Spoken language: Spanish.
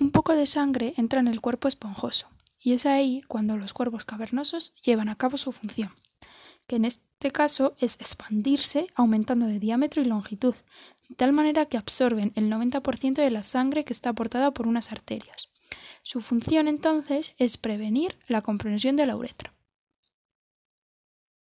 Un poco de sangre entra en el cuerpo esponjoso, y es ahí cuando los cuerpos cavernosos llevan a cabo su función, que en este caso es expandirse aumentando de diámetro y longitud, de tal manera que absorben el 90% de la sangre que está aportada por unas arterias. Su función entonces es prevenir la comprensión de la uretra.